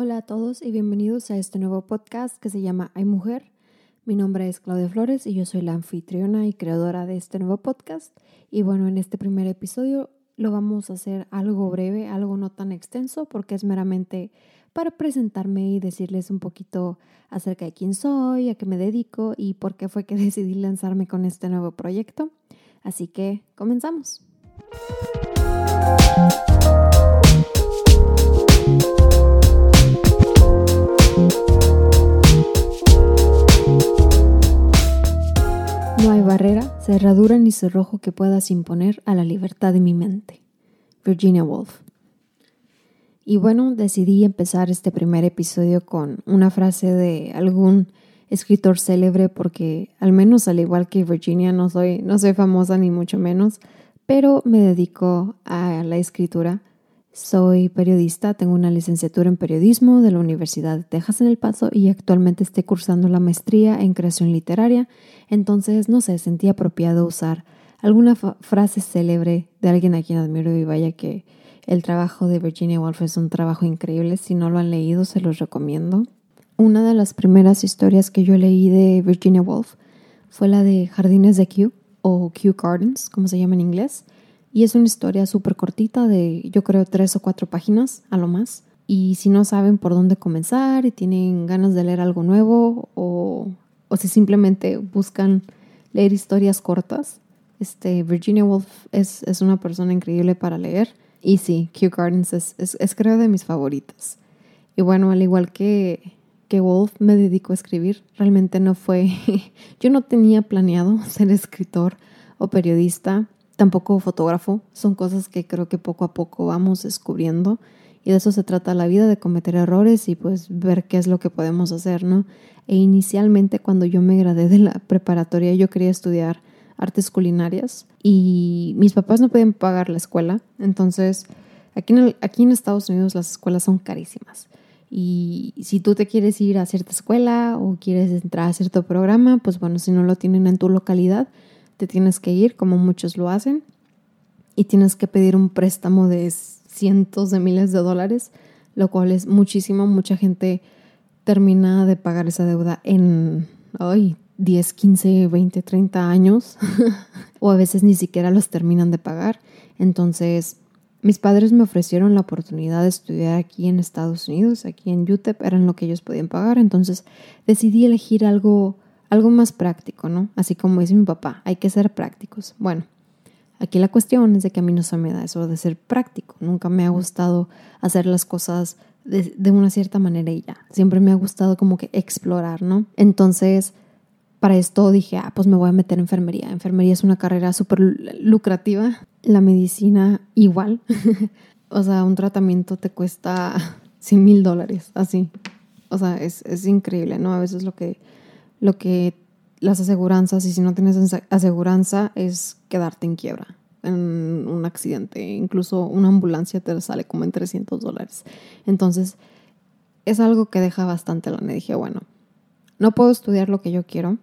Hola a todos y bienvenidos a este nuevo podcast que se llama Hay Mujer. Mi nombre es Claudia Flores y yo soy la anfitriona y creadora de este nuevo podcast. Y bueno, en este primer episodio lo vamos a hacer algo breve, algo no tan extenso, porque es meramente para presentarme y decirles un poquito acerca de quién soy, a qué me dedico y por qué fue que decidí lanzarme con este nuevo proyecto. Así que comenzamos. Ni cerrojo que puedas imponer a la libertad de mi mente. Virginia Woolf. Y bueno, decidí empezar este primer episodio con una frase de algún escritor célebre porque al menos al igual que Virginia no soy, no soy famosa ni mucho menos, pero me dedico a la escritura soy periodista, tengo una licenciatura en periodismo de la Universidad de Texas en El Paso y actualmente estoy cursando la maestría en creación literaria. Entonces, no sé, sentí apropiado usar alguna frase célebre de alguien a quien admiro y vaya que el trabajo de Virginia Woolf es un trabajo increíble. Si no lo han leído, se los recomiendo. Una de las primeras historias que yo leí de Virginia Woolf fue la de Jardines de Kew o Kew Gardens, como se llama en inglés. Y es una historia súper cortita de yo creo tres o cuatro páginas a lo más. Y si no saben por dónde comenzar y tienen ganas de leer algo nuevo o, o si simplemente buscan leer historias cortas, este, Virginia Woolf es, es una persona increíble para leer. Y sí, Kew Gardens es, es, creo de mis favoritas. Y bueno, al igual que, que Woolf me dedico a escribir, realmente no fue, yo no tenía planeado ser escritor o periodista tampoco fotógrafo. Son cosas que creo que poco a poco vamos descubriendo y de eso se trata la vida, de cometer errores y pues ver qué es lo que podemos hacer, ¿no? E inicialmente cuando yo me gradué de la preparatoria yo quería estudiar artes culinarias y mis papás no podían pagar la escuela, entonces aquí en, aquí en Estados Unidos las escuelas son carísimas. Y si tú te quieres ir a cierta escuela o quieres entrar a cierto programa, pues bueno, si no lo tienen en tu localidad, te tienes que ir, como muchos lo hacen, y tienes que pedir un préstamo de cientos de miles de dólares, lo cual es muchísimo. Mucha gente termina de pagar esa deuda en hoy 10, 15, 20, 30 años, o a veces ni siquiera los terminan de pagar. Entonces, mis padres me ofrecieron la oportunidad de estudiar aquí en Estados Unidos, aquí en UTEP, eran lo que ellos podían pagar. Entonces, decidí elegir algo algo más práctico, ¿no? Así como dice mi papá, hay que ser prácticos. Bueno, aquí la cuestión es de que a mí no se me da eso de ser práctico. Nunca me ha gustado hacer las cosas de, de una cierta manera y ya. Siempre me ha gustado como que explorar, ¿no? Entonces, para esto dije, ah, pues me voy a meter en enfermería. Enfermería es una carrera súper lucrativa. La medicina igual. o sea, un tratamiento te cuesta 100 mil dólares, así. O sea, es, es increíble, ¿no? A veces lo que lo que las aseguranzas, y si no tienes aseguranza, es quedarte en quiebra en un accidente. Incluso una ambulancia te sale como en 300 dólares. Entonces, es algo que deja bastante lana. Dije, bueno, no puedo estudiar lo que yo quiero.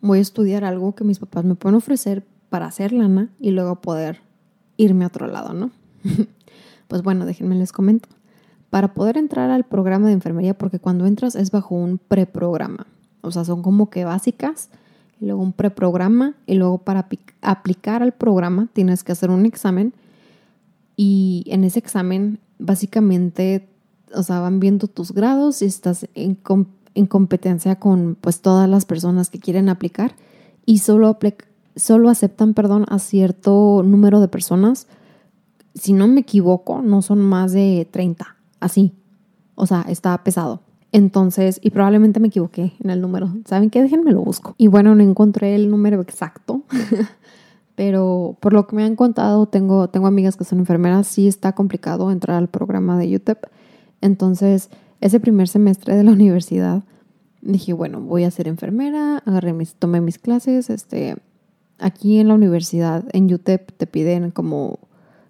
Voy a estudiar algo que mis papás me pueden ofrecer para hacer lana y luego poder irme a otro lado, ¿no? pues bueno, déjenme les comento. Para poder entrar al programa de enfermería, porque cuando entras es bajo un preprograma. O sea, son como que básicas. Luego un preprograma. Y luego para aplicar al programa tienes que hacer un examen. Y en ese examen, básicamente, o sea, van viendo tus grados y estás en, en competencia con pues todas las personas que quieren aplicar. Y solo, solo aceptan, perdón, a cierto número de personas. Si no me equivoco, no son más de 30. Así. O sea, está pesado. Entonces, y probablemente me equivoqué en el número. ¿Saben qué? Déjenme lo busco. Y bueno, no encontré el número exacto. Pero por lo que me han contado, tengo, tengo amigas que son enfermeras, sí está complicado entrar al programa de UTEP. Entonces, ese primer semestre de la universidad, dije, bueno, voy a ser enfermera, agarré mis, tomé mis clases. Este, aquí en la universidad, en UTEP, te piden como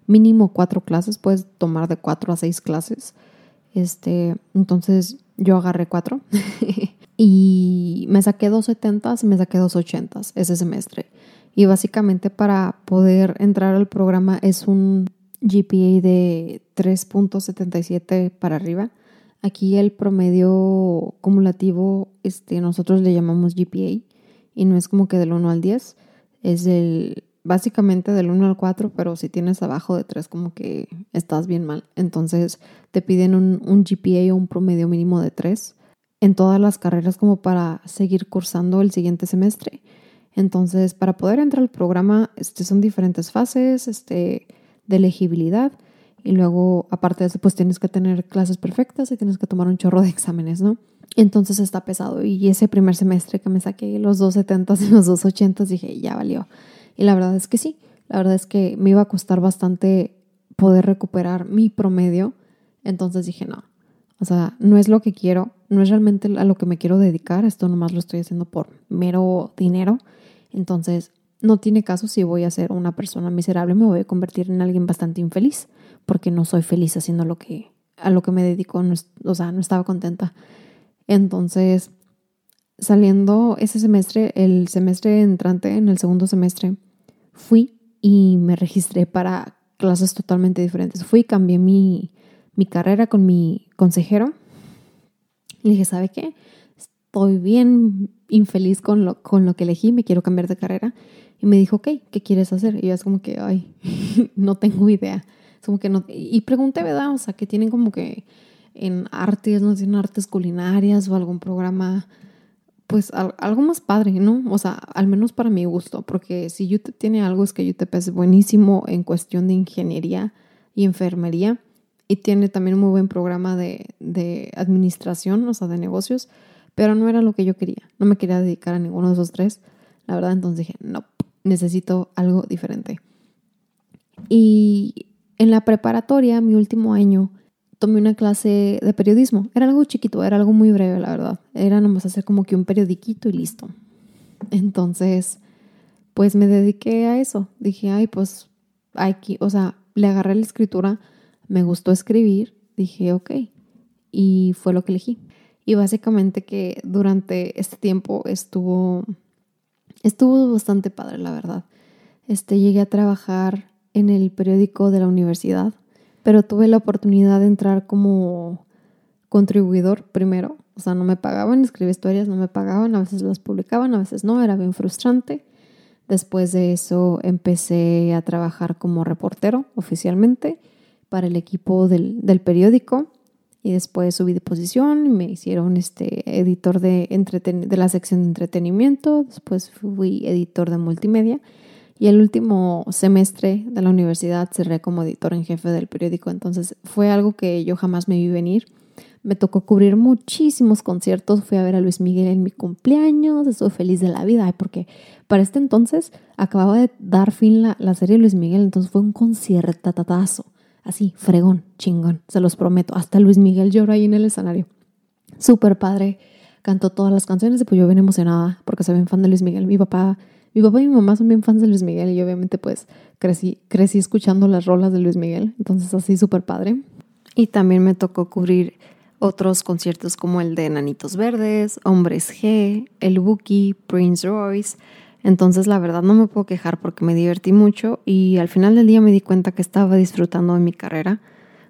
mínimo cuatro clases, puedes tomar de cuatro a seis clases. Este, entonces yo agarré cuatro y me saqué dos setentas y me saqué dos ochentas ese semestre. Y básicamente para poder entrar al programa es un GPA de 3.77 para arriba. Aquí el promedio cumulativo, este, nosotros le llamamos GPA y no es como que del 1 al 10, es del básicamente del 1 al 4, pero si tienes abajo de 3 como que estás bien mal. Entonces te piden un, GPA o un promedio mínimo de 3 en todas las carreras como para seguir cursando el siguiente semestre. Entonces, para poder entrar al programa, este, son diferentes fases este, de elegibilidad y luego, aparte de eso, pues tienes que tener clases perfectas y tienes que tomar un chorro de exámenes, ¿no? Entonces está pesado. Y ese primer semestre que me saqué los 270 y los 280 dije, ya valió. Y la verdad es que sí. La verdad es que me iba a costar bastante poder recuperar mi promedio. Entonces dije, no. O sea, no es lo que quiero, no es realmente a lo que me quiero dedicar. Esto nomás lo estoy haciendo por mero dinero. Entonces, no tiene caso si voy a ser una persona miserable, me voy a convertir en alguien bastante infeliz porque no soy feliz haciendo lo que, a lo que me dedico, o sea, no estaba contenta. Entonces, saliendo ese semestre, el semestre entrante, en el segundo semestre, fui y me registré para clases totalmente diferentes. Fui y cambié mi, mi carrera con mi consejero. Y dije, ¿sabe qué? Estoy bien infeliz con lo, con lo que elegí, me quiero cambiar de carrera. Y me dijo, ok, ¿qué quieres hacer? Y yo es como que, ay, no tengo idea como que no. Y pregunté, ¿verdad? O sea, que tienen como que en artes, no tienen artes culinarias o algún programa, pues algo más padre, ¿no? O sea, al menos para mi gusto, porque si UTEP tiene algo es que UTEP es buenísimo en cuestión de ingeniería y enfermería y tiene también un muy buen programa de, de administración, o sea, de negocios, pero no era lo que yo quería. No me quería dedicar a ninguno de esos tres, la verdad, entonces dije, no, necesito algo diferente. Y en la preparatoria, mi último año, tomé una clase de periodismo. Era algo chiquito, era algo muy breve, la verdad. Era nomás hacer como que un periodiquito y listo. Entonces, pues me dediqué a eso. Dije, ay, pues, aquí, o sea, le agarré la escritura, me gustó escribir, dije, ok. Y fue lo que elegí. Y básicamente que durante este tiempo estuvo, estuvo bastante padre, la verdad. Este, llegué a trabajar en el periódico de la universidad, pero tuve la oportunidad de entrar como contribuidor primero. O sea, no me pagaban, escribí historias, no me pagaban, a veces las publicaban, a veces no, era bien frustrante. Después de eso empecé a trabajar como reportero oficialmente para el equipo del, del periódico y después subí de posición y me hicieron este editor de, de la sección de entretenimiento, después fui editor de multimedia y el último semestre de la universidad cerré como editor en jefe del periódico, entonces fue algo que yo jamás me vi venir. Me tocó cubrir muchísimos conciertos, fui a ver a Luis Miguel en mi cumpleaños, estoy feliz de la vida, porque para este entonces acababa de dar fin la, la serie de Luis Miguel, entonces fue un conciertatazo, así, fregón, chingón, se los prometo. Hasta Luis Miguel lloró ahí en el escenario. Súper padre, cantó todas las canciones y pues yo bien emocionada porque soy bien fan de Luis Miguel. Mi papá mi papá y mi mamá son bien fans de Luis Miguel y obviamente pues crecí, crecí escuchando las rolas de Luis Miguel, entonces así súper padre. Y también me tocó cubrir otros conciertos como el de Nanitos Verdes, Hombres G, El Buki, Prince Royce. Entonces la verdad no me puedo quejar porque me divertí mucho y al final del día me di cuenta que estaba disfrutando de mi carrera,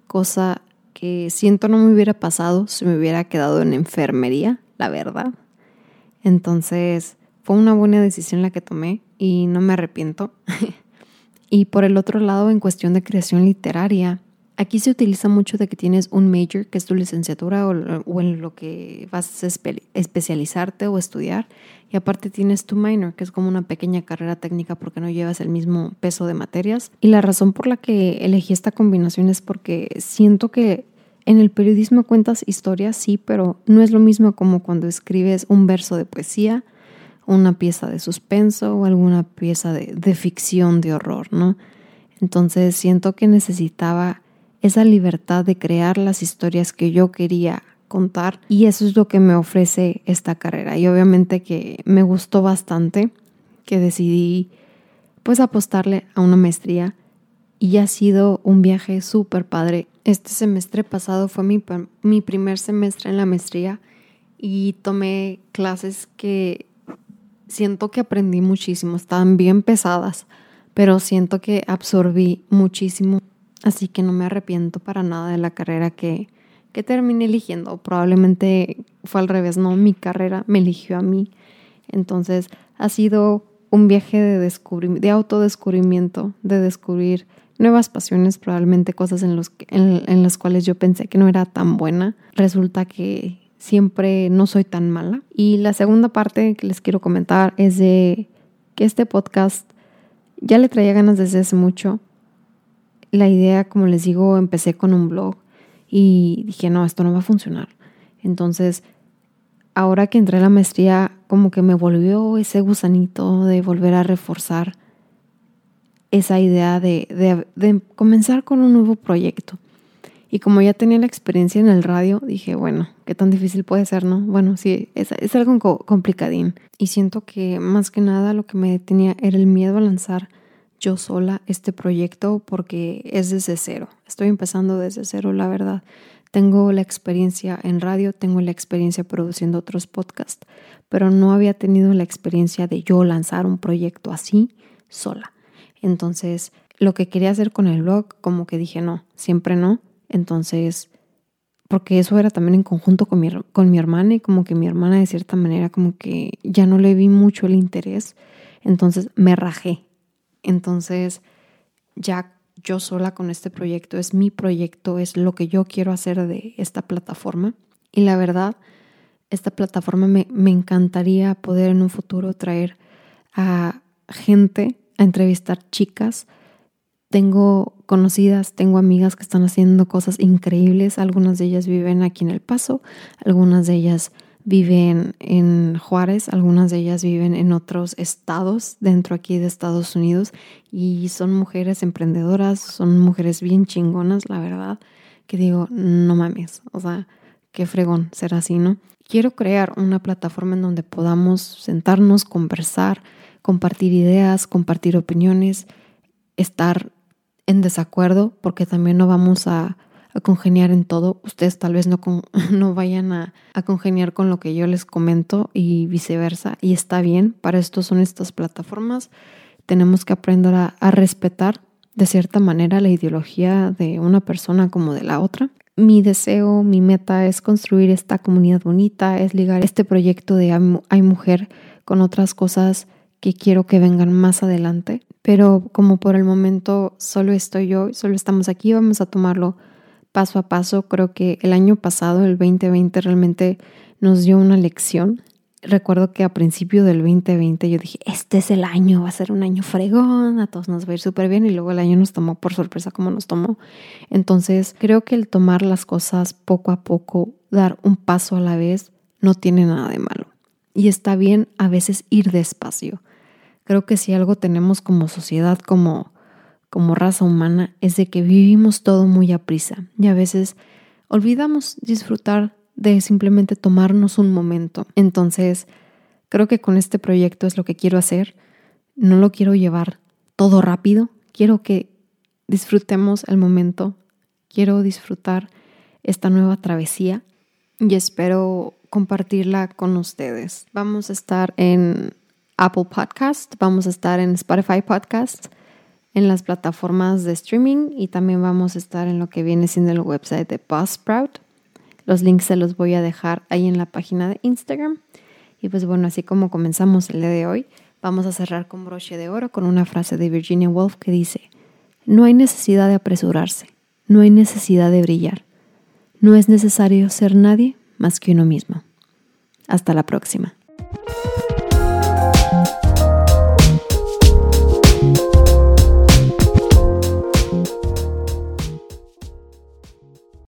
cosa que siento no me hubiera pasado si me hubiera quedado en enfermería, la verdad. Entonces, fue una buena decisión la que tomé y no me arrepiento. y por el otro lado, en cuestión de creación literaria, aquí se utiliza mucho de que tienes un major, que es tu licenciatura o, en lo que vas a especializarte o estudiar, y aparte tienes tu minor, que es como una pequeña carrera técnica porque no llevas el mismo peso de materias. Y la razón por la que elegí esta combinación es porque siento que en el periodismo cuentas historias, sí, pero no es lo mismo como cuando escribes un verso de poesía una pieza de suspenso o alguna pieza de, ficción de horror, ¿no? Entonces siento que necesitaba esa libertad de crear las historias que yo quería contar y eso es lo que me ofrece esta carrera y obviamente que me gustó bastante que decidí pues apostarle a una maestría y ha sido un viaje súper padre. Este semestre pasado fue mi, mi primer semestre en la maestría y tomé clases que siento que aprendí muchísimo, estaban bien pesadas, pero siento que absorbí muchísimo, así que no me arrepiento para nada de la carrera que, que terminé eligiendo. Probablemente fue al revés, no, mi carrera me eligió a mí. Entonces ha sido un viaje de, de autodescubrimiento, de descubrir nuevas pasiones, probablemente cosas en, los, en las cuales yo pensé que no era tan buena. Resulta que siempre no soy tan mala. Y la segunda parte que les quiero comentar es de que este podcast ya le traía ganas desde hace mucho. La idea, como les digo, empecé con un blog y dije, no, esto no va a funcionar. Entonces, ahora que entré a la maestría, como que me volvió ese gusanito de volver a reforzar esa idea de, de comenzar con un nuevo proyecto. Y como ya tenía la experiencia en el radio, dije, bueno, qué tan difícil puede ser, ¿no? Bueno, sí, es, es algo complicadín. Y siento que más que nada lo que me detenía era el miedo a lanzar yo sola este proyecto porque es desde cero. Estoy empezando desde cero, la verdad. Tengo la experiencia en radio, tengo la experiencia produciendo otros podcasts, pero no había tenido la experiencia de yo lanzar un proyecto así sola. Entonces, lo que quería hacer con el blog, como que dije, no, siempre no. Entonces, porque eso era también en conjunto con mi, con mi hermana y como que mi hermana de cierta manera como que ya no le vi mucho el interés, entonces me rajé. Entonces, ya yo sola con este proyecto, es mi proyecto, es lo que yo quiero hacer de esta plataforma. Y la verdad, esta plataforma me, me encantaría poder en un futuro traer a gente a entrevistar chicas tengo conocidas, tengo amigas que están haciendo cosas increíbles. Algunas de ellas viven aquí en El Paso, algunas de ellas viven en Juárez, algunas de ellas viven en otros estados dentro aquí de Estados Unidos y son mujeres emprendedoras, son mujeres bien chingonas, la verdad, que digo, no mames, o sea, qué fregón ser así, ¿no? Quiero crear una plataforma en donde podamos sentarnos, conversar, compartir ideas, compartir opiniones, estar en desacuerdo, porque también no vamos a, congeniar en todo. Ustedes tal vez no, no vayan a, congeniar con lo que yo les comento y viceversa. Y está bien, para esto son estas plataformas. Tenemos que aprender a, a respetar de cierta manera la ideología de una persona como de la otra. Mi deseo, mi meta es construir esta comunidad bonita, es ligar este proyecto de Hay Mujer con otras cosas que quiero que vengan más adelante, pero como por el momento solo estoy yo, solo estamos aquí, vamos a tomarlo paso a paso. Creo que el año pasado, el 2020, realmente nos dio una lección. Recuerdo que a principio del 2020 yo dije, este es el año, va a ser un año fregón, a todos nos va a ir súper bien y luego el año nos tomó por sorpresa como nos tomó. Entonces creo que el tomar las cosas poco a poco, dar un paso a la vez, no tiene nada de malo. Y está bien a veces ir despacio. Creo que si algo tenemos como sociedad, como, como raza humana, es de que vivimos todo muy a prisa y a veces olvidamos disfrutar de simplemente tomarnos un momento. Entonces, creo que con este proyecto es lo que quiero hacer. No lo quiero llevar todo rápido. Quiero que disfrutemos el momento. Quiero disfrutar esta nueva travesía y espero compartirla con ustedes. Vamos a estar en Apple Podcast, vamos a estar en Spotify Podcast, en las plataformas de streaming y también vamos a estar en lo que viene siendo el website de Buzzsprout. Los links se los voy a dejar ahí en la página de Instagram. Y pues bueno, así como comenzamos el día de hoy, vamos a cerrar con broche de oro con una frase de Virginia Woolf que dice, no hay necesidad de apresurarse, no hay necesidad de brillar, no es necesario ser nadie más que uno mismo. Hasta la próxima.